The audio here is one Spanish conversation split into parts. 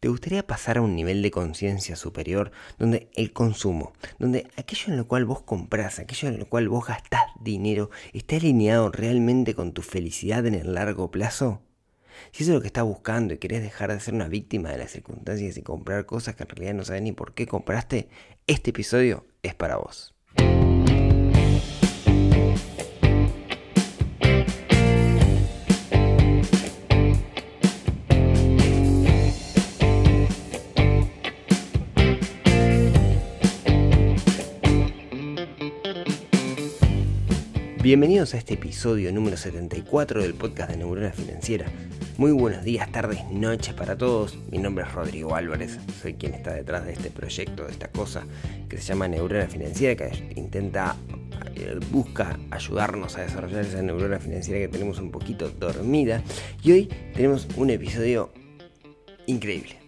¿Te gustaría pasar a un nivel de conciencia superior donde el consumo, donde aquello en lo cual vos compras, aquello en lo cual vos gastás dinero, está alineado realmente con tu felicidad en el largo plazo? Si eso es lo que estás buscando y querés dejar de ser una víctima de las circunstancias y comprar cosas que en realidad no sabes ni por qué compraste, este episodio es para vos. Bienvenidos a este episodio número 74 del podcast de Neurona Financiera. Muy buenos días, tardes, noches para todos. Mi nombre es Rodrigo Álvarez, soy quien está detrás de este proyecto, de esta cosa que se llama Neurona Financiera, que intenta, eh, busca ayudarnos a desarrollar esa neurona financiera que tenemos un poquito dormida. Y hoy tenemos un episodio increíble.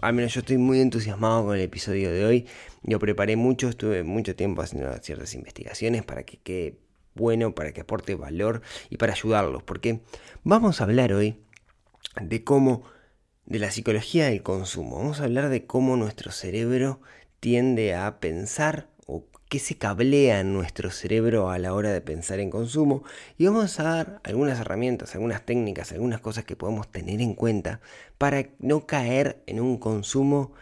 Al menos yo estoy muy entusiasmado con el episodio de hoy. Yo preparé mucho, estuve mucho tiempo haciendo ciertas investigaciones para que quede bueno, para que aporte valor y para ayudarlos, porque vamos a hablar hoy de cómo, de la psicología del consumo, vamos a hablar de cómo nuestro cerebro tiende a pensar o qué se cablea en nuestro cerebro a la hora de pensar en consumo. Y vamos a dar algunas herramientas, algunas técnicas, algunas cosas que podemos tener en cuenta para no caer en un consumo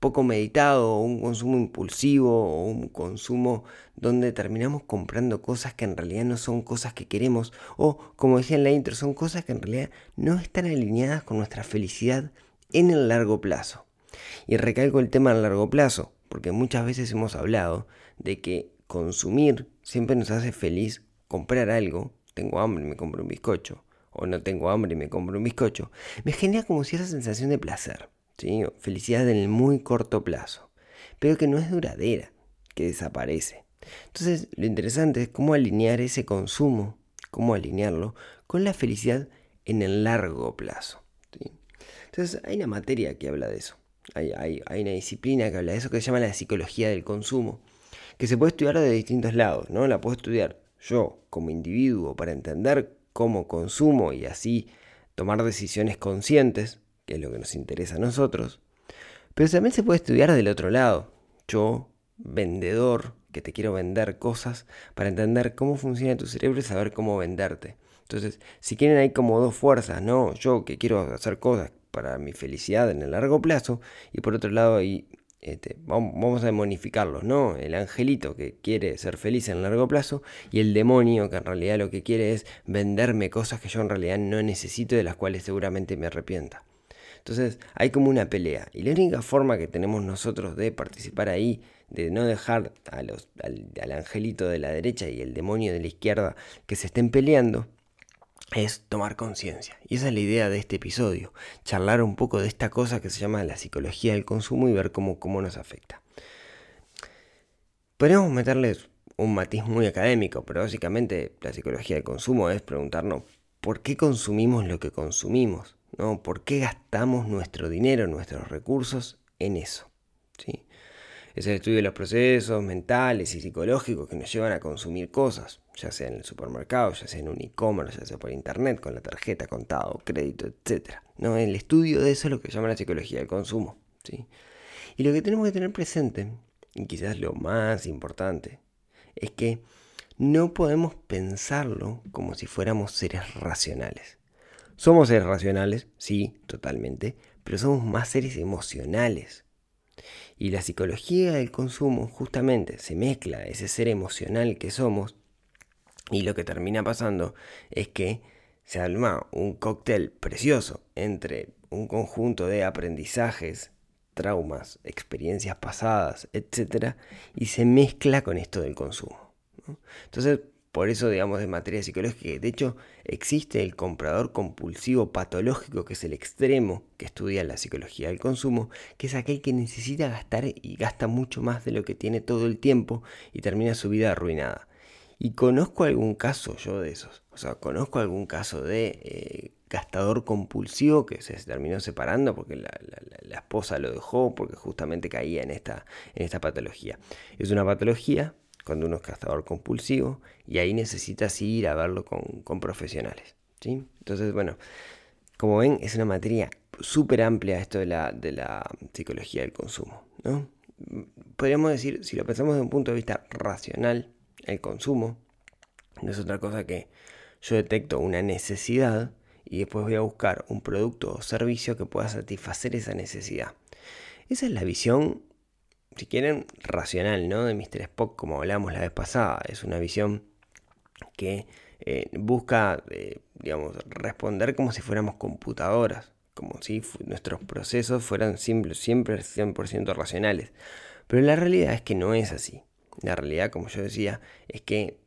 poco meditado, o un consumo impulsivo, o un consumo donde terminamos comprando cosas que en realidad no son cosas que queremos, o como decía en la intro, son cosas que en realidad no están alineadas con nuestra felicidad en el largo plazo. Y recalco el tema en largo plazo, porque muchas veces hemos hablado de que consumir siempre nos hace feliz comprar algo, tengo hambre y me compro un bizcocho, o no tengo hambre y me compro un bizcocho, me genera como si esa sensación de placer felicidad en el muy corto plazo, pero que no es duradera, que desaparece. Entonces, lo interesante es cómo alinear ese consumo, cómo alinearlo con la felicidad en el largo plazo. Entonces, hay una materia que habla de eso. Hay, hay, una disciplina que habla de eso que se llama la psicología del consumo, que se puede estudiar de distintos lados, ¿no? La puedo estudiar yo como individuo para entender cómo consumo y así tomar decisiones conscientes que es lo que nos interesa a nosotros, pero también se puede estudiar del otro lado. Yo, vendedor, que te quiero vender cosas para entender cómo funciona tu cerebro y saber cómo venderte. Entonces, si quieren hay como dos fuerzas, ¿no? Yo que quiero hacer cosas para mi felicidad en el largo plazo y por otro lado este, vamos a demonificarlos, ¿no? El angelito que quiere ser feliz en el largo plazo y el demonio que en realidad lo que quiere es venderme cosas que yo en realidad no necesito y de las cuales seguramente me arrepienta. Entonces hay como una pelea. Y la única forma que tenemos nosotros de participar ahí, de no dejar a los, al, angelito de la derecha y el demonio de la izquierda que se estén peleando, es tomar conciencia. Y esa es la idea de este episodio, charlar un poco de esta cosa que se llama la psicología del consumo y ver cómo, cómo nos afecta. Podemos meterles un matiz muy académico, pero básicamente la psicología del consumo es preguntarnos por qué consumimos lo que consumimos. ¿No? ¿Por qué gastamos nuestro dinero, nuestros recursos en eso? ¿sí? Es el estudio de los procesos mentales y psicológicos que nos llevan a consumir cosas, ya sea en el supermercado, ya sea en un e-commerce, ya sea por internet, con la tarjeta, contado, crédito, etc. ¿no? El estudio de eso es lo que llama la psicología del consumo. ¿sí? Y lo que tenemos que tener presente, y quizás lo más importante, es que no podemos pensarlo como si fuéramos seres racionales. Somos seres racionales, sí, totalmente, pero somos más seres emocionales. Y la psicología del consumo justamente se mezcla ese ser emocional que somos y lo que termina pasando es que se arma un cóctel precioso entre un conjunto de aprendizajes, traumas, experiencias pasadas, etc. y se mezcla con esto del consumo. Entonces, por eso, digamos, de materia psicológica, de hecho, existe el comprador compulsivo patológico, que es el extremo que estudia la psicología del consumo, que es aquel que necesita gastar y gasta mucho más de lo que tiene todo el tiempo y termina su vida arruinada. Y conozco algún caso yo de esos, o sea, conozco algún caso de eh, gastador compulsivo que se terminó separando porque la, la, esposa lo dejó porque justamente caía en esta, en esta patología. Es una patología cuando uno es gastador compulsivo y ahí necesitas ir a verlo con, profesionales. ¿sí? Entonces, bueno, como ven, es una materia súper amplia esto de la, de la psicología del consumo. ¿no? Podríamos decir, si lo pensamos desde un punto de vista racional, el consumo no es otra cosa que yo detecto una necesidad y después voy a buscar un producto o servicio que pueda satisfacer esa necesidad. Esa es la visión, si quieren, racional, ¿no? De Mr. Spock, como hablamos la vez pasada. Es una visión que eh, busca, eh, digamos, responder como si fuéramos computadoras, como si nuestros procesos fueran siempre, siempre 100% racionales. Pero la realidad es que no es así. La realidad, como yo decía, es que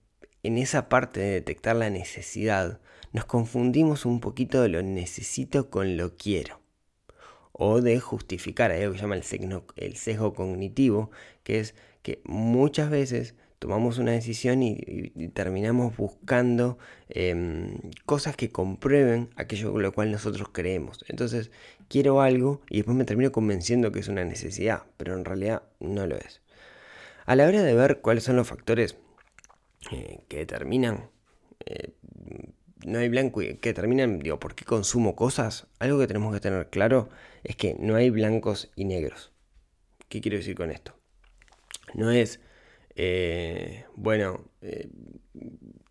en esa parte de detectar la necesidad, nos confundimos un poquito de lo necesito con lo quiero. O de justificar, hay algo que se llama el sesgo cognitivo, que es que muchas veces tomamos una decisión y, terminamos buscando em, cosas que comprueben aquello con lo cual nosotros creemos. Entonces, quiero algo y después me termino convenciendo que es una necesidad, pero en realidad no lo es. A la hora de ver cuáles son los factores eh, que determinan, eh, no hay blanco y que determinan, digo, por qué consumo cosas, algo que tenemos que tener claro es que no hay blancos y negros. ¿Qué quiero decir con esto? No es eh, bueno, eh,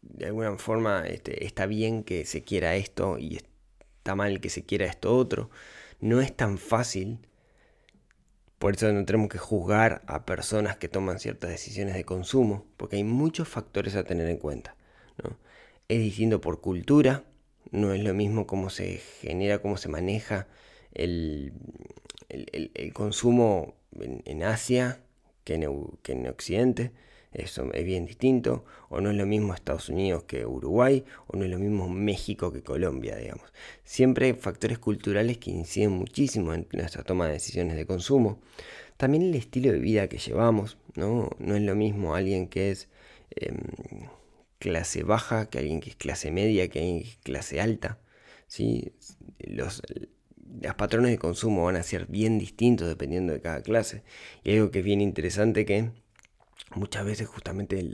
de alguna forma este, está bien que se quiera esto y está mal que se quiera esto otro. No es tan fácil. Por eso no tenemos que juzgar a personas que toman ciertas decisiones de consumo, porque hay muchos factores a tener en cuenta. Es distinto por cultura, no es lo mismo cómo se genera, cómo se maneja el, consumo en Asia que en, Occidente. Eso es bien distinto. O no es lo mismo Estados Unidos que Uruguay. O no es lo mismo México que Colombia, digamos. Siempre hay factores culturales que inciden muchísimo en nuestra toma de decisiones de consumo. También el estilo de vida que llevamos. No, no es lo mismo alguien que es em, clase baja que alguien que es clase media, que alguien que es clase alta. ¿sí? Los, los patrones de consumo van a ser bien distintos dependiendo de cada clase. Y algo que es bien interesante que muchas veces justamente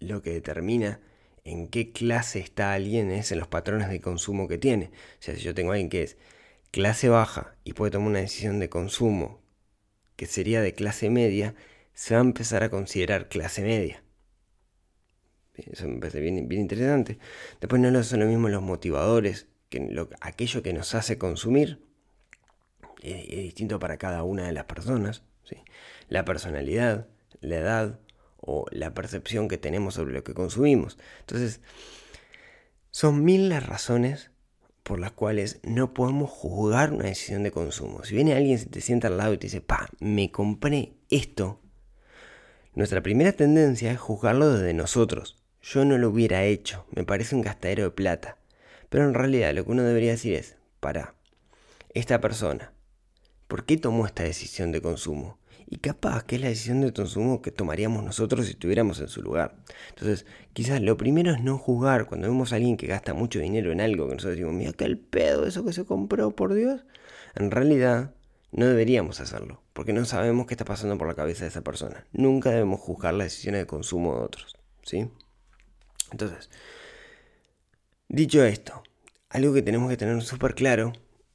lo que determina en qué clase está alguien es en los patrones de consumo que tiene. O sea, si yo tengo a alguien que es clase baja y puede tomar una decisión de consumo que sería de clase media, se va a empezar a considerar clase media. Eso me parece bien, interesante. Después no son lo mismo los motivadores aquello que nos hace consumir es, distinto para cada una de las personas. La personalidad, la edad o la percepción que tenemos sobre lo que consumimos. Entonces, son mil las razones por las cuales no podemos juzgar una decisión de consumo. Si viene alguien, se te sienta al lado y te dice, pa, me compré esto, nuestra primera tendencia es juzgarlo desde nosotros. Yo no lo hubiera hecho, me parece un gastadero de plata. Pero en realidad lo que uno debería decir es, para, esta persona, ¿por qué tomó esta decisión de consumo? Y capaz que es la decisión de consumo que tomaríamos nosotros si estuviéramos en su lugar. Entonces, quizás lo primero es no juzgar cuando vemos a alguien que gasta mucho dinero en algo, que nosotros decimos, mira qué el pedo eso que se compró, por Dios. En realidad, no deberíamos hacerlo, porque no sabemos qué está pasando por la cabeza de esa persona. Nunca debemos juzgar las decisiones de consumo de otros, ¿sí? Entonces, Dicho esto, algo que tenemos que tener súper claro,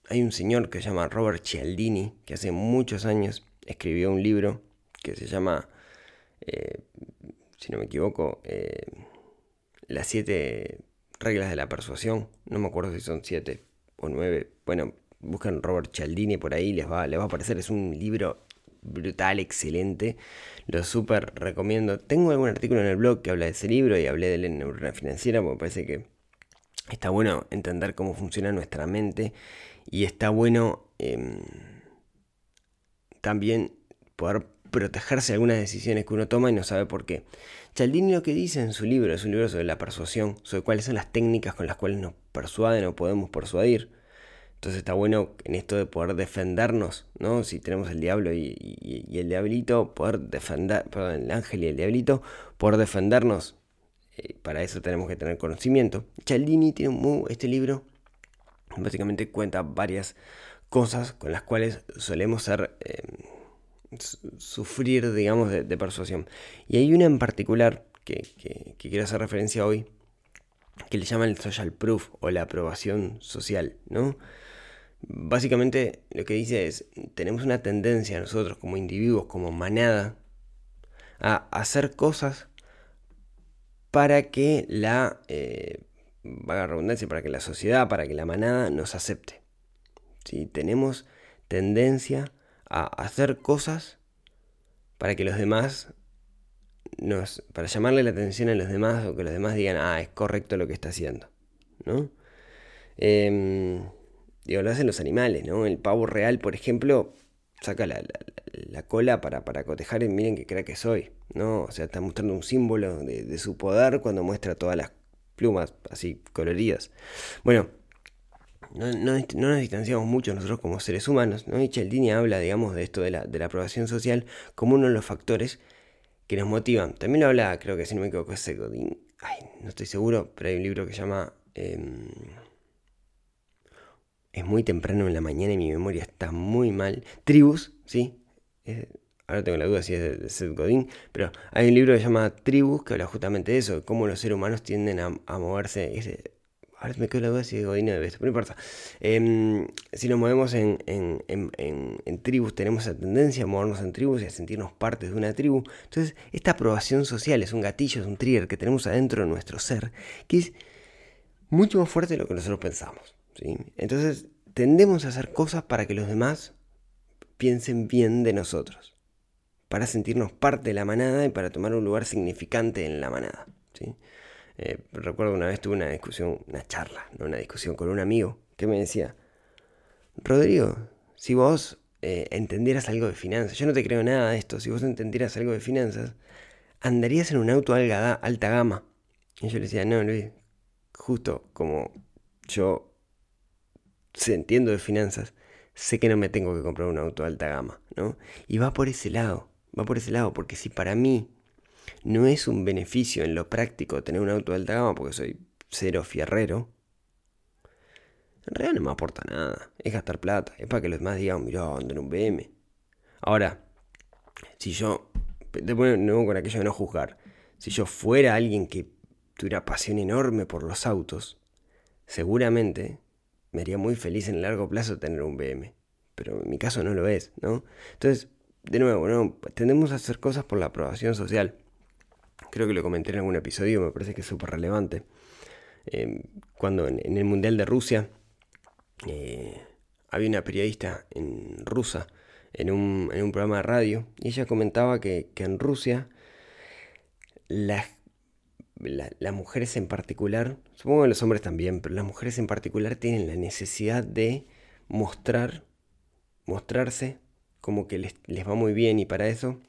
hay un señor que se llama Robert Cialdini, que hace muchos años escribió un libro que se llama, eh, si no me equivoco, eh, Las siete reglas de la persuasión. No me acuerdo si son siete o nueve. Bueno, buscan Robert Cialdini por ahí, les va, les va a aparecer. Es un libro brutal, excelente. Lo súper recomiendo. Tengo algún artículo en el blog que habla de ese libro y hablé de la neurona financiera, porque parece que está bueno entender cómo funciona nuestra mente y está bueno em, también poder protegerse de algunas decisiones que uno toma y no sabe por qué. Cialdini lo que dice en su libro, es un libro sobre la persuasión, sobre cuáles son las técnicas con las cuales nos persuaden o podemos persuadir. Entonces está bueno en esto de poder defendernos, ¿no? Si tenemos el diablo y, el diablito, poder defender, perdón, el ángel y el diablito, poder defendernos eh, para eso tenemos que tener conocimiento. Cialdini tiene un, este libro, básicamente cuenta varias cosas con las cuales solemos ser, eh, sufrir, digamos, de, persuasión. Y hay una en particular que, quiero hacer referencia hoy, que le llaman el social proof o la aprobación social, ¿no? Básicamente lo que dice es, tenemos una tendencia nosotros como individuos, como manada, a hacer cosas para que la, eh, redundancia, para que la sociedad, para que la manada nos acepte. ¿Sí? Tenemos tendencia a hacer cosas para que los demás nos, para llamarle la atención a los demás o que los demás digan, ah, es correcto lo que está haciendo, ¿no? Em, digo, lo hacen los animales, ¿no? El pavo real, por ejemplo, saca la, cola para, para cotejar y miren que crea que soy, ¿no? O sea, está mostrando un símbolo de, su poder cuando muestra todas las plumas así coloridas. Bueno, no, nos distanciamos mucho nosotros como seres humanos, ¿no? Y Cialdini habla, digamos, de esto de la, de la aprobación social como uno de los factores que nos motivan. También habla, creo que si no me equivoco, es Godín. Ay, no estoy seguro, pero hay un libro que se llama... Em, es muy temprano en la mañana y mi memoria está muy mal. Tribus, ¿sí? ahora tengo la duda si es de Seth Godin, pero hay un libro que se llama Tribus que habla justamente de eso, de cómo los seres humanos tienden a, moverse. ahora me quedo la duda si es Godin o de pero no importa. Em, si nos movemos en, tribus, tenemos esa tendencia a movernos en tribus y a sentirnos partes de una tribu. Entonces, esta aprobación social es un gatillo, es un trigger que tenemos adentro de nuestro ser, que es mucho más fuerte de lo que nosotros pensamos. Entonces, tendemos a hacer cosas para que los demás piensen bien de nosotros, para sentirnos parte de la manada y para tomar un lugar significante en la manada. Eh, recuerdo una vez tuve una discusión, una charla, no una discusión con un amigo que me decía, Rodrigo, si vos eh, entendieras algo de finanzas, yo no te creo nada de esto, si vos entendieras algo de finanzas, andarías en un auto alta gama. Y yo le decía, no, Luis, justo como yo se entiendo de finanzas, sé que no me tengo que comprar un auto de alta gama, ¿no? Y va por ese lado, va por ese lado, porque si para mí no es un beneficio en lo práctico tener un auto de alta gama, porque soy cero fierrero, en realidad no me aporta nada, es gastar plata, es para que los demás digan, mirá, ando en un BM. Ahora, si yo, de nuevo con aquello de no juzgar, si yo fuera alguien que tuviera pasión enorme por los autos, seguramente me haría muy feliz en el largo plazo tener un BM. Pero en mi caso no lo es, ¿no? Entonces, de nuevo, ¿no? Tendemos a hacer cosas por la aprobación social. Creo que lo comenté en algún episodio, me parece que es súper relevante. Em, cuando en, el Mundial de Rusia eh, había una periodista en rusa en un, en un, programa de radio y ella comentaba que, que en Rusia las las mujeres en particular, supongo que los hombres también, pero las mujeres en particular tienen la necesidad de mostrar, mostrarse como que les, va muy bien y para eso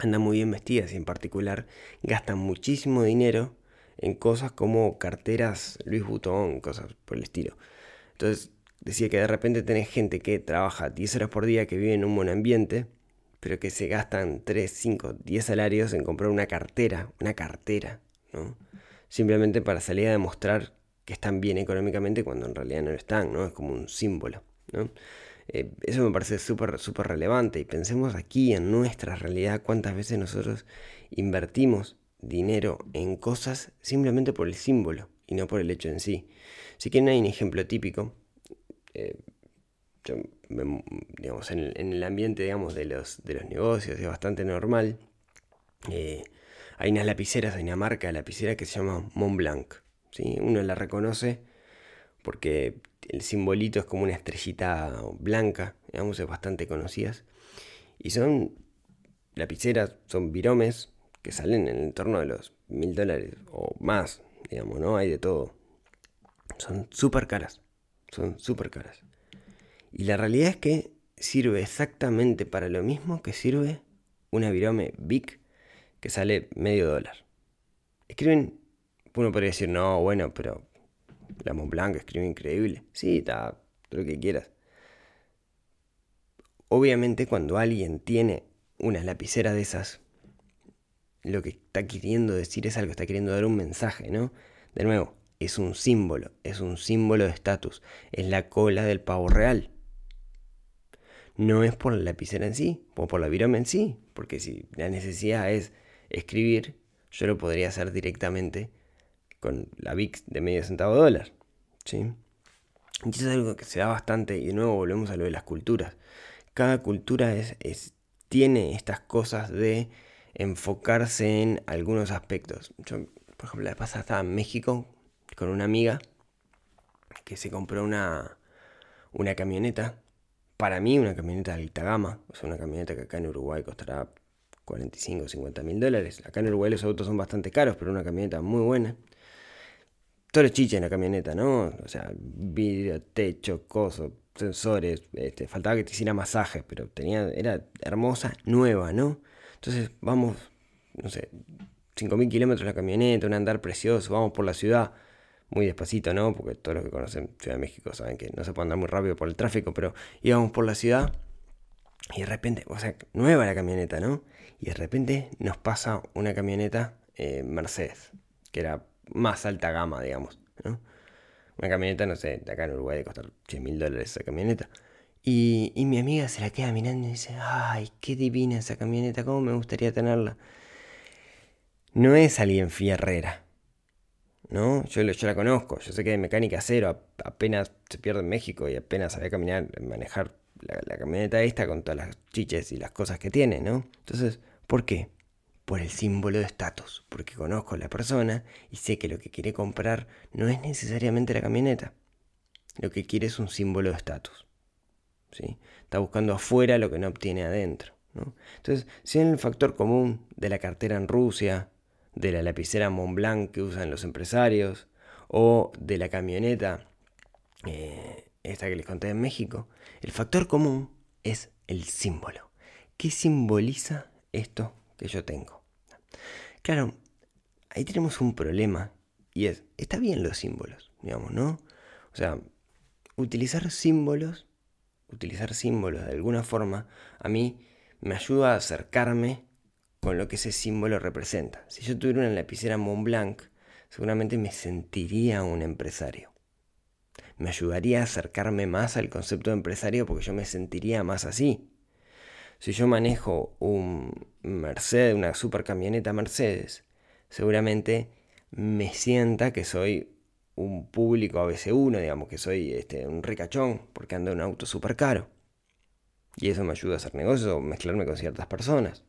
andan muy bien vestidas y en particular gastan muchísimo dinero en cosas como carteras Louis Vuitton, cosas por el estilo. Entonces decía que de repente tenés gente que trabaja 10 horas por día, que vive en un buen ambiente, pero que se gastan 3, 5, 10 salarios en comprar una cartera, una cartera Simplemente para salir a demostrar que están bien económicamente cuando en realidad no lo están, ¿no? Es como un símbolo, eh, eso me parece súper súper relevante y pensemos aquí en nuestra realidad cuántas veces nosotros invertimos dinero en cosas simplemente por el símbolo y no por el hecho en sí. Si quieren hay un ejemplo típico, eh, digamos, en el, ambiente digamos, de, los, de los negocios es bastante normal. Eh, hay unas lapiceras, hay una marca de lapicera que se llama Montblanc. ¿sí? Uno la reconoce porque el simbolito es como una estrellita blanca, digamos, es bastante conocidas. Y son lapiceras, son viromes que salen en el torno de los mil dólares o más, digamos, ¿no? Hay de todo. Son súper caras, son súper caras. Y la realidad es que sirve exactamente para lo mismo que sirve una virome Big que sale medio dólar. Escriben, uno podría decir, no, bueno, pero la Montblanc escribe increíble. Sí, está, lo que quieras. Obviamente cuando alguien tiene una lapicera de esas, lo que está queriendo decir es algo, está queriendo dar un mensaje, ¿no? De nuevo, es un símbolo, es un símbolo de estatus, es la cola del pavo real. No es por la lapicera en sí, o por la virome en sí, porque si la necesidad es escribir, yo lo podría hacer directamente con la VIX de medio centavo dólar. ¿sí? Y eso es algo que se da bastante, y de nuevo volvemos a lo de las culturas. Cada cultura es, tiene estas cosas de enfocarse en algunos aspectos. Yo, por ejemplo, la pasada estaba en México con una amiga que se compró una, una camioneta. Para mí, una camioneta de alta gama. O sea, una camioneta que acá en Uruguay costará 45 o 50 mil dólares. Acá en Uruguay los autos son bastante caros, pero una camioneta muy buena. Todo los chiches en la camioneta, ¿no? O sea, vidrio, techo, coso, sensores. Este, faltaba que te hiciera masajes, pero tenía, era hermosa, nueva, ¿no? Entonces vamos, no sé, 5.000 kilómetros la camioneta, un andar precioso, vamos por la ciudad muy despacito, ¿no? Porque todos los que conocen Ciudad de México saben que no se puede andar muy rápido por el tráfico, pero íbamos por la ciudad y de repente, o sea, nueva la camioneta, ¿no? Y de repente nos pasa una camioneta eh, Mercedes, que era más alta gama, digamos, ¿no? Una camioneta, no sé, de acá en Uruguay de costar 100 mil dólares esa camioneta. Y, y mi amiga se la queda mirando y dice, ay, qué divina esa camioneta, cómo me gustaría tenerla. No es alguien fierrera, ¿no? Yo, yo la conozco, yo sé que de mecánica cero, apenas se pierde en México y apenas sabía caminar, manejar la, camioneta esta con todas las chiches y las cosas que tiene, ¿no? Entonces, ¿por qué? Por el símbolo de estatus, porque conozco a la persona y sé que lo que quiere comprar no es necesariamente la camioneta. Lo que quiere es un símbolo de estatus. ¿sí? Está buscando afuera lo que no obtiene adentro. ¿no? Entonces, si en el factor común de la cartera en Rusia, de la lapicera Montblanc que usan los empresarios o de la camioneta, eh, esta que les conté en México, el factor común es el símbolo. ¿Qué simboliza esto que yo tengo? Claro, ahí tenemos un problema y es, está bien los símbolos, digamos, ¿no? O sea, utilizar símbolos, utilizar símbolos de alguna forma, a mí me ayuda a acercarme con lo que ese símbolo representa. Si yo tuviera una lapicera Montblanc, seguramente me sentiría un empresario. Me ayudaría a acercarme más al concepto de empresario porque yo me sentiría más así. Si yo manejo un Mercedes, una super camioneta Mercedes, seguramente me sienta que soy un público ABC1, digamos que soy este, un ricachón porque ando en un auto súper caro. Y eso me ayuda a hacer negocios o mezclarme con ciertas personas.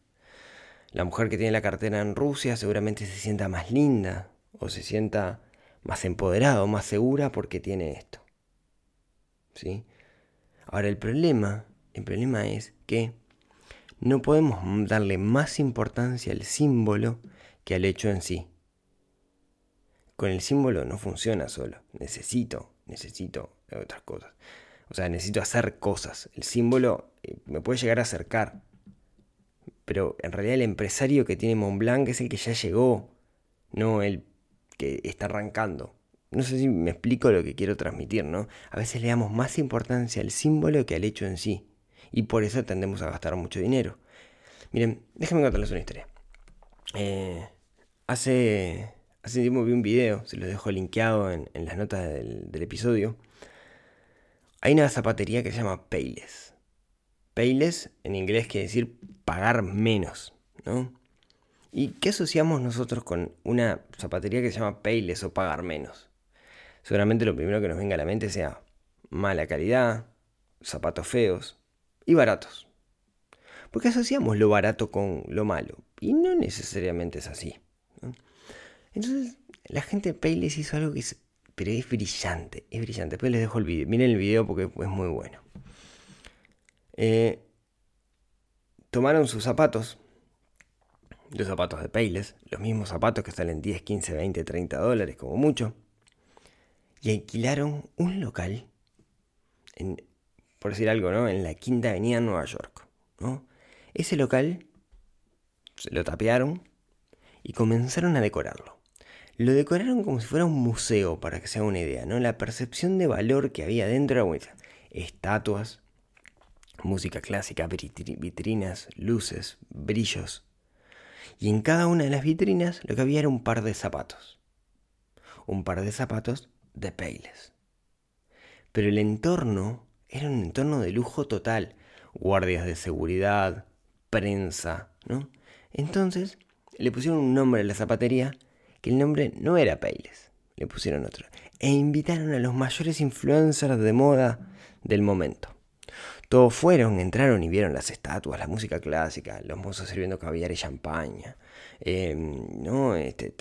La mujer que tiene la cartera en Rusia seguramente se sienta más linda o se sienta más empoderada o más segura porque tiene esto. ¿Sí? Ahora el problema, el problema es que no podemos darle más importancia al símbolo que al hecho en sí. Con el símbolo no funciona solo. Necesito, necesito otras cosas. O sea, necesito hacer cosas. El símbolo eh, me puede llegar a acercar, pero en realidad el empresario que tiene Montblanc es el que ya llegó, no el está arrancando. No sé si me explico lo que quiero transmitir, ¿no? A veces le damos más importancia al símbolo que al hecho en sí. Y por eso tendemos a gastar mucho dinero. Miren, déjenme contarles una historia. Eh, hace, hace tiempo vi un video, se lo dejo linkeado en, las notas del, del, episodio. Hay una zapatería que se llama Payless. Payless en inglés quiere decir pagar menos, ¿no? ¿Y qué asociamos nosotros con una zapatería que se llama Payless o pagar menos? Seguramente lo primero que nos venga a la mente sea mala calidad, zapatos feos y baratos. Porque asociamos lo barato con lo malo. Y no necesariamente es así. Entonces, la gente de Payless hizo algo que es, pero es brillante, es brillante. Después les dejo el video. Miren el video porque es muy bueno. Eh, tomaron sus zapatos, los zapatos de Payless, los mismos zapatos que salen 10, 15, 20, 30 dólares como mucho, y alquilaron un local, en, por decir algo, ¿no? En la Quinta Avenida en Nueva York, ¿no? Ese local se lo tapearon y comenzaron a decorarlo. Lo decoraron como si fuera un museo, para que se haga una idea, ¿no? La percepción de valor que había dentro era estatuas, música clásica, vitrinas, luces, brillos. Y en cada una de las vitrinas lo que había era un par de zapatos. Un par de zapatos de Payless. Pero el entorno era un entorno de lujo total. Guardias de seguridad, prensa, ¿no? Entonces le pusieron un nombre a la zapatería que el nombre no era Payless, le pusieron otro, e invitaron a los mayores influencers de moda del momento. Todos fueron, entraron y vieron las estatuas, la música clásica, los mozos sirviendo caviar y champaña, em, ¿no? Este,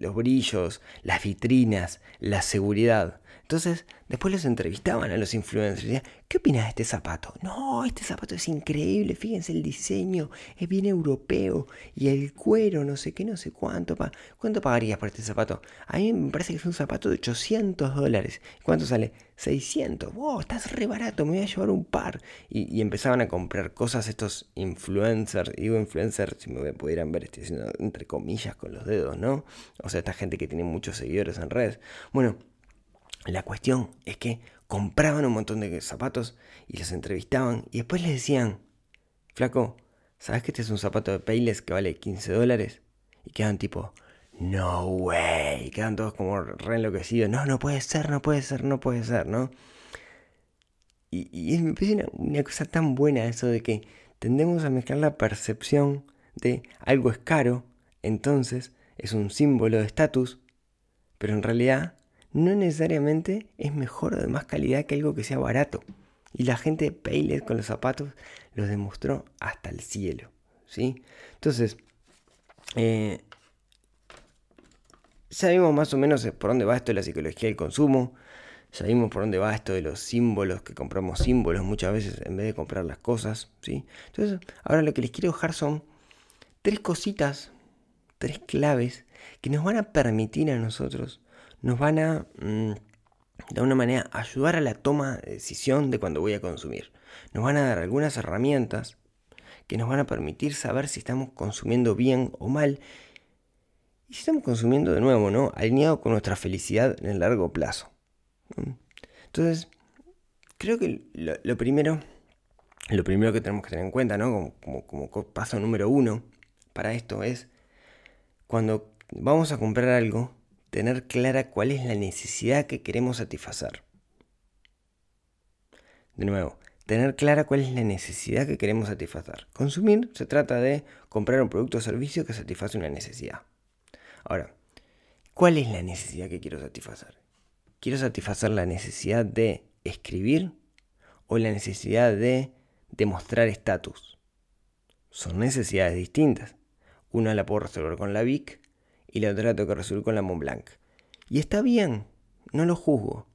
los brillos, las vitrinas, la seguridad. Entonces, después los entrevistaban a los influencers. Decían, ¿Qué opinas de este zapato? No, este zapato es increíble. Fíjense el diseño, es bien europeo. Y el cuero, no sé qué, no sé cuánto. ¿Cuánto pagarías por este zapato? A mí me parece que es un zapato de 800 dólares. ¿Cuánto sale? 600. ¡Wow! Estás re barato, me voy a llevar un par. Y, empezaban a comprar cosas estos influencers. Digo influencers, si me pudieran ver, estoy haciendo entre comillas con los dedos, ¿no? O sea, esta gente que tiene muchos seguidores en redes. Bueno. La cuestión es que compraban un montón de zapatos y los entrevistaban y después les decían, flaco, ¿sabes que este es un zapato de Payless que vale 15 dólares? Y quedan tipo, no way, quedan todos como re enloquecidos, no, no puede ser, no puede ser, no puede ser, ¿no? Y, me parece una cosa tan buena eso de que tendemos a mezclar la percepción de algo es caro, entonces es un símbolo de estatus, pero en realidad no necesariamente es mejor o de más calidad que algo que sea barato. Y la gente de Payless con los zapatos los demostró hasta el cielo. ¿sí? Entonces, eh, sabemos más o menos por dónde va esto de la psicología del consumo. Sabemos por dónde va esto de los símbolos, que compramos símbolos muchas veces en vez de comprar las cosas. ¿sí? Entonces, ahora lo que les quiero dejar son tres cositas, tres claves que nos van a permitir a nosotros nos van a, mm, de alguna manera, ayudar a la toma de decisión de cuando voy a consumir. Nos van a dar algunas herramientas que nos van a permitir saber si estamos consumiendo bien o mal. Y si estamos consumiendo de nuevo, ¿no? Alineado con nuestra felicidad en el largo plazo. Entonces, creo que lo, primero, lo primero que tenemos que tener en cuenta, ¿no? Como, como paso número uno para esto es cuando vamos a comprar algo, tener clara cuál es la necesidad que queremos satisfacer. De nuevo, tener clara cuál es la necesidad que queremos satisfacer. Consumir se trata de comprar un producto o servicio que satisface una necesidad. Ahora, ¿cuál es la necesidad que quiero satisfacer? ¿Quiero satisfacer la necesidad de escribir o la necesidad de demostrar estatus? Son necesidades distintas. Una la puedo resolver con la VIC y la otra la tengo que resolver con la Mont Blanc. Y está bien, no lo juzgo.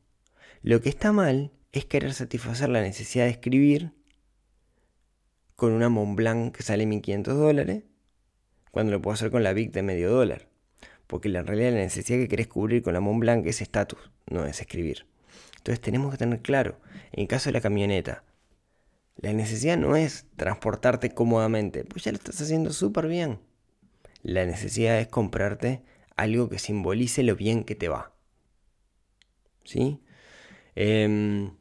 Lo que está mal es querer satisfacer la necesidad de escribir con una Mont Blanc que sale 1500 dólares, cuando lo puedo hacer con la Vic de medio dólar. Porque en realidad la necesidad que querés cubrir con la Mont Blanc es estatus, no es escribir. Entonces tenemos que tener claro, en caso de la camioneta, la necesidad no es transportarte cómodamente, pues ya lo estás haciendo súper bien. La necesidad es comprarte algo que simbolice lo bien que te va. ¿Sí? Em,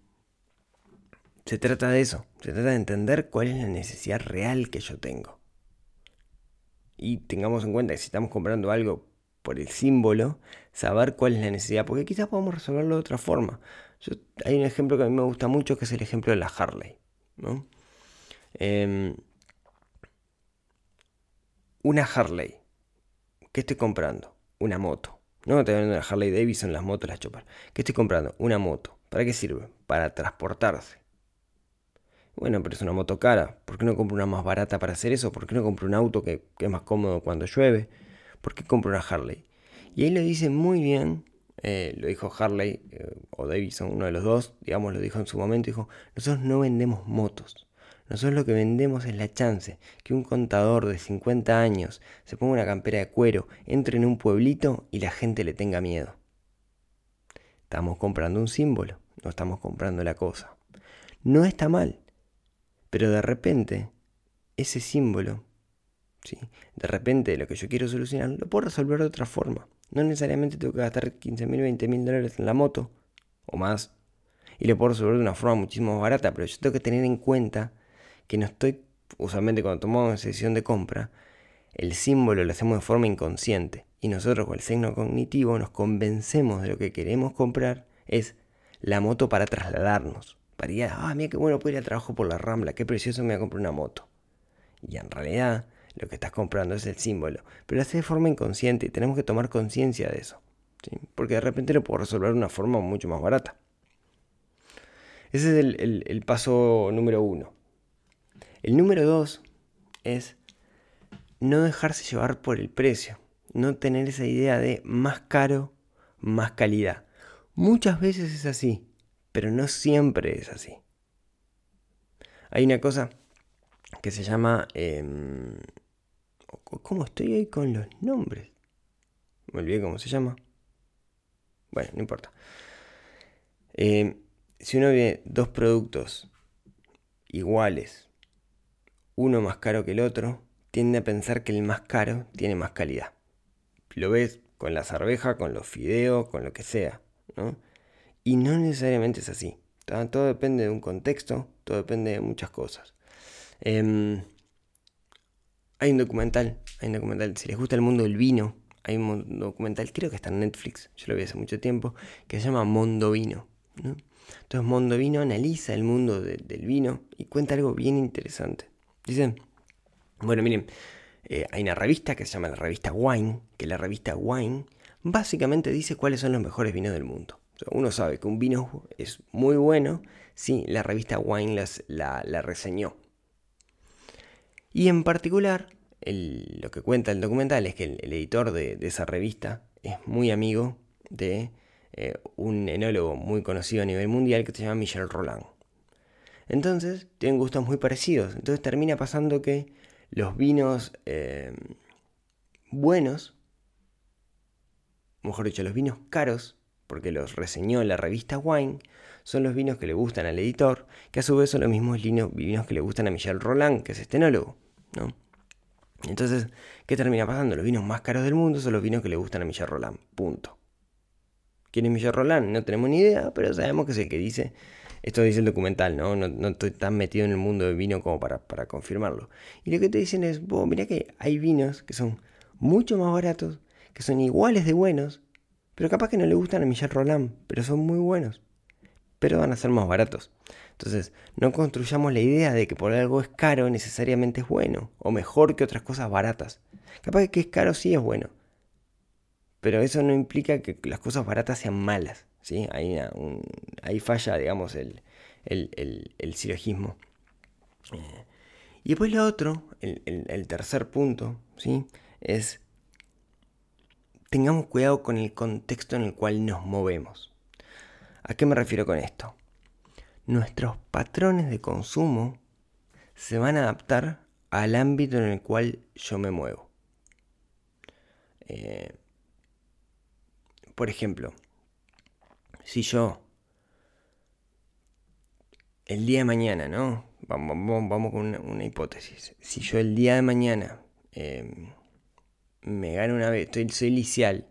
se trata de eso, se trata de entender cuál es la necesidad real que yo tengo. Y tengamos en cuenta que si estamos comprando algo por el símbolo, saber cuál es la necesidad, porque quizás podamos resolverlo de otra forma. hay un ejemplo que a mí me gusta mucho, que es el ejemplo de la Harley. Em, una Harley. ¿Qué estoy comprando? Una moto. No hablando de la Harley Davidson, las motos, las Chopper. ¿Qué estoy comprando? Una moto. ¿Para qué sirve? Para transportarse. Bueno, pero es una moto cara. ¿Por qué no compro una más barata para hacer eso? ¿Por qué no compro un auto que, es más cómodo cuando llueve? ¿Por qué compro una Harley? Y ahí lo dice muy bien, eh, lo dijo Harley eh, o Davidson, uno de los dos, digamos, lo dijo en su momento, dijo, nosotros no vendemos motos. Nosotros lo que vendemos es la chance que un contador de 50 años se ponga una campera de cuero, entre en un pueblito y la gente le tenga miedo. Estamos comprando un símbolo, no estamos comprando la cosa. No está mal, pero de repente ese símbolo, ¿sí? de repente lo que yo quiero solucionar, lo puedo resolver de otra forma. No necesariamente tengo que gastar 15 mil, 20 mil dólares en la moto o más, y lo puedo resolver de una forma muchísimo más barata, pero yo tengo que tener en cuenta que no estoy, usualmente cuando tomamos una decisión de compra, el símbolo lo hacemos de forma inconsciente y nosotros con el signo cognitivo nos convencemos de lo que queremos comprar es la moto para trasladarnos. Para ir, ah, mira qué bueno puedo ir al trabajo por la rambla, qué precioso me voy a comprar una moto. Y en realidad lo que estás comprando, es el símbolo. Pero lo haces de forma inconsciente y tenemos que tomar conciencia de eso. Porque de repente lo puedo resolver de una forma mucho más barata. Ese es el, paso número uno. El número dos es no dejarse llevar por el precio. No tener esa idea de más caro, más calidad. Muchas veces es así, pero no siempre es así. Hay una cosa que se llama... Em, ¿Cómo estoy ahí con los nombres? Me olvidé cómo se llama. Bueno, no importa. Em, si uno ve dos productos iguales, uno más caro que el otro, tiende a pensar que el más caro tiene más calidad. Lo ves con la cerveja, con los fideos, con lo que sea, ¿no? Y no necesariamente es así. Todo depende de un contexto, todo depende de muchas cosas. Em, hay un documental, hay un documental, si les gusta el mundo del vino, hay un documental, creo que está en Netflix, yo lo vi hace mucho tiempo, que se llama Mondo Vino. Entonces Mondo Vino analiza el mundo del vino y cuenta algo bien interesante. Dicen, bueno, miren, eh, hay una revista que se llama la revista Wine, que la revista Wine básicamente dice cuáles son los mejores vinos del mundo. uno sabe que un vino es muy bueno si la revista Wine la, reseñó. Y en particular, lo que cuenta el documental es que el, editor de, esa revista es muy amigo de eh, un enólogo muy conocido a nivel mundial que se llama Michel Roland. Entonces, tienen gustos muy parecidos. Entonces termina pasando que los vinos eh, buenos, mejor dicho, los vinos caros, porque los reseñó la revista Wine, son los vinos que le gustan al editor, que a su vez son los mismos vinos que le gustan a Michel Roland, que es este enólogo. ¿no? Entonces, ¿qué termina pasando? Los vinos más caros del mundo son los vinos que le gustan a Michel Roland. Punto. ¿Quién es Michel Roland? No tenemos ni idea, pero sabemos que es el que dice esto dice el documental, ¿no? ¿no? estoy tan metido en el mundo del vino como para, confirmarlo. Y lo que te dicen es, vos, mira que hay vinos que son mucho más baratos, que son iguales de buenos, pero capaz que no le gustan a Michel Roland, pero son muy buenos. Pero van a ser más baratos. Entonces, no construyamos la idea de que por algo es caro necesariamente es bueno, o mejor que otras cosas baratas. Capaz que es caro sí es bueno, pero eso no implica que las cosas baratas sean malas. ¿Sí? Ahí, falla, digamos, el, el, el, silogismo. Eh, y después lo otro, el, tercer punto, ¿sí? es tengamos cuidado con el contexto en el cual nos movemos. ¿A qué me refiero con esto? Nuestros patrones de consumo se van a adaptar al ámbito en el cual yo me muevo. Eh, por ejemplo, si yo el día de mañana, ¿no? Vamos, vamos, con una, hipótesis. Si yo el día de mañana em, me gano una beca, estoy, soy licial,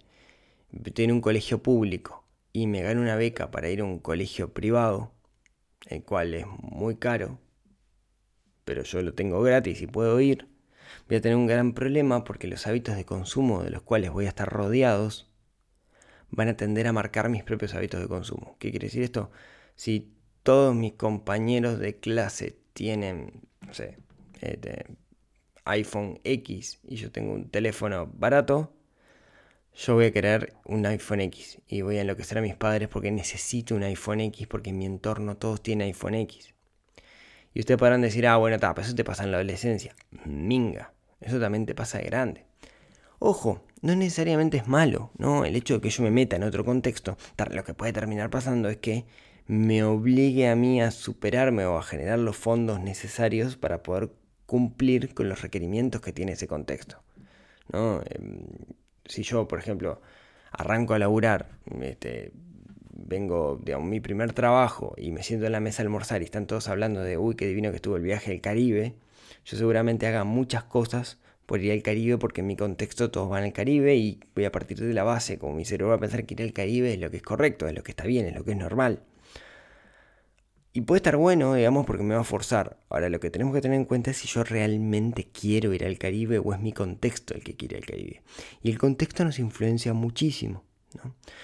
estoy en un colegio público y me gano una beca para ir a un colegio privado, el cual es muy caro, pero yo lo tengo gratis y puedo ir, voy a tener un gran problema porque los hábitos de consumo de los cuales voy a estar rodeados van a tender a marcar mis propios hábitos de consumo. ¿Qué quiere decir esto? Si todos mis compañeros de clase tienen, no sé, este, iPhone X y yo tengo un teléfono barato, yo voy a querer un iPhone X y voy a enloquecer a mis padres porque necesito un iPhone X porque en mi entorno todos tienen iPhone X. Y ustedes podrán decir, ah, bueno, está, eso te pasa en la adolescencia. Minga, eso también te pasa de grande. Ojo, no necesariamente es malo, ¿no? El hecho de que yo me meta en otro contexto, lo que puede terminar pasando es que me obligue a mí a superarme o a generar los fondos necesarios para poder cumplir con los requerimientos que tiene ese contexto. ¿no? Em, si yo, por ejemplo, arranco a laburar, este, vengo, de mi primer trabajo y me siento en la mesa a almorzar y están todos hablando de, uy, qué divino que estuvo el viaje al Caribe, yo seguramente haga muchas cosas por ir al Caribe porque en mi contexto todos van al Caribe y voy a partir de la base, como mi cerebro va a pensar que ir al Caribe es lo que es correcto, es lo que está bien, es lo que es normal. Y puede estar bueno, digamos, porque me va a forzar. Ahora, lo que tenemos que tener en cuenta es si yo realmente quiero ir al Caribe o es mi contexto el que quiere ir al Caribe. Y el contexto nos influencia muchísimo.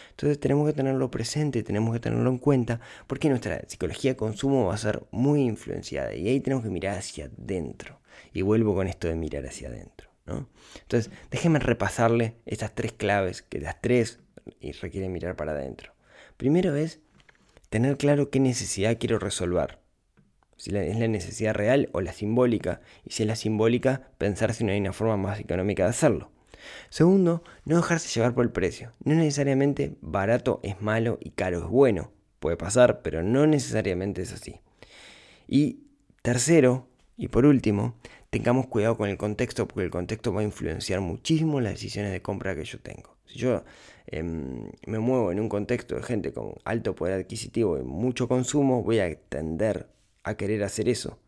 Entonces tenemos que tenerlo presente, tenemos que tenerlo en cuenta, porque nuestra psicología de consumo va a ser muy influenciada y ahí tenemos que mirar hacia adentro. Y vuelvo con esto de mirar hacia adentro. Entonces, déjenme repasarle estas tres claves, que las tres requieren mirar para adentro. Primero es tener claro qué necesidad quiero resolver. Si es la necesidad real o la simbólica. Y si es la simbólica, pensar si no hay una forma más económica de hacerlo. Segundo, no dejarse llevar por el precio. No necesariamente barato es malo y caro es bueno. Puede pasar, pero no necesariamente es así. Y tercero, y por último, tengamos cuidado con el contexto porque el contexto va a influenciar muchísimo las decisiones de compra que yo tengo. Si yo em, me muevo en un contexto de gente con alto poder adquisitivo y mucho consumo, voy a tender a querer hacer eso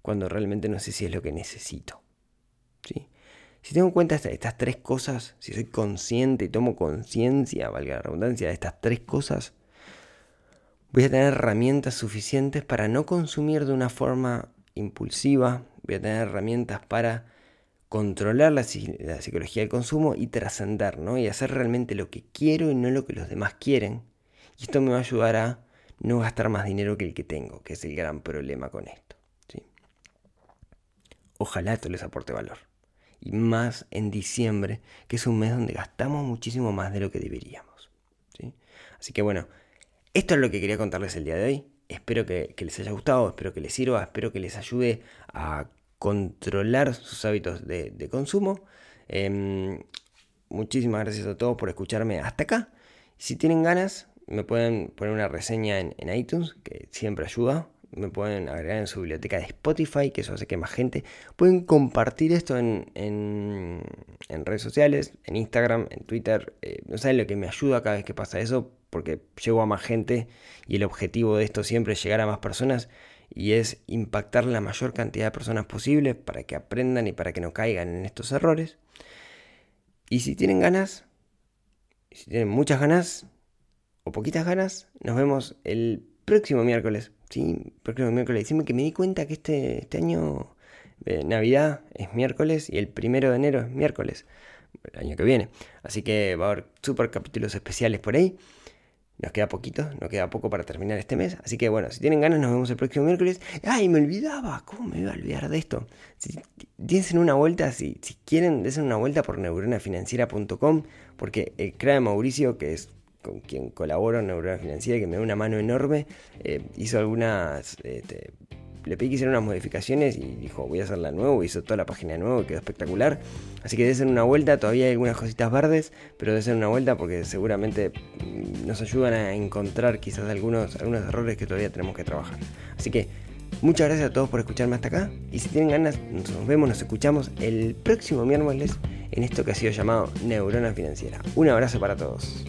cuando realmente no sé si es lo que necesito. ¿sí? Si tengo en cuenta estas, tres cosas, si soy consciente y tomo conciencia, valga la redundancia, de estas tres cosas, voy a tener herramientas suficientes para no consumir de una forma impulsiva, voy a tener herramientas para controlar la, psicología del consumo y trascender, ¿no? Y hacer realmente lo que quiero y no lo que los demás quieren. Y esto me va a ayudar a no gastar más dinero que el que tengo, que es el gran problema con esto. ¿sí? Ojalá esto les aporte valor. Y más en diciembre, que es un mes donde gastamos muchísimo más de lo que deberíamos. ¿sí? Así que bueno, esto es lo que quería contarles el día de hoy. Espero que, les haya gustado, espero que les sirva, espero que les ayude a controlar sus hábitos de, consumo. Em, muchísimas gracias a todos por escucharme hasta acá. Si tienen ganas, me pueden poner una reseña en, iTunes, que siempre ayuda. Me pueden agregar en su biblioteca de Spotify, que eso hace que más gente. Pueden compartir esto en, redes sociales, en Instagram, en Twitter. Eh, no saben lo que me ayuda cada vez que pasa eso porque llego a más gente y el objetivo de esto siempre es llegar a más personas y es impactar la mayor cantidad de personas posible para que aprendan y para que no caigan en estos errores. Y si tienen ganas, si tienen muchas ganas o poquitas ganas, nos vemos el próximo miércoles. Sí, próximo miércoles. Diciembre que me di cuenta que este, este año de Navidad es miércoles y el primero de enero es miércoles. El año que viene. Así que va a haber super capítulos especiales por ahí. Nos queda poquito, nos queda poco para terminar este mes. Así que bueno, si tienen ganas, nos vemos el próximo miércoles. ¡Ay, me olvidaba! ¿Cómo me iba a olvidar de esto? Si, una vuelta, si, si quieren, dense una vuelta por neuronafinanciera.com, porque el CRA de Mauricio, que es con quien colaboro en Neurona Financiera, que me da una mano enorme, eh, hizo algunas este, le pedí que hiciera unas modificaciones y dijo, voy a hacerla nuevo, hizo toda la página de nuevo y quedó espectacular. Así que ser una vuelta, todavía hay algunas cositas verdes, pero ser una vuelta porque seguramente mm, nos ayudan a encontrar quizás algunos, algunos errores que todavía tenemos que trabajar. Así que muchas gracias a todos por escucharme hasta acá y si tienen ganas, nos vemos, nos escuchamos el próximo miércoles en esto que ha sido llamado Neurona Financiera. Un abrazo para todos.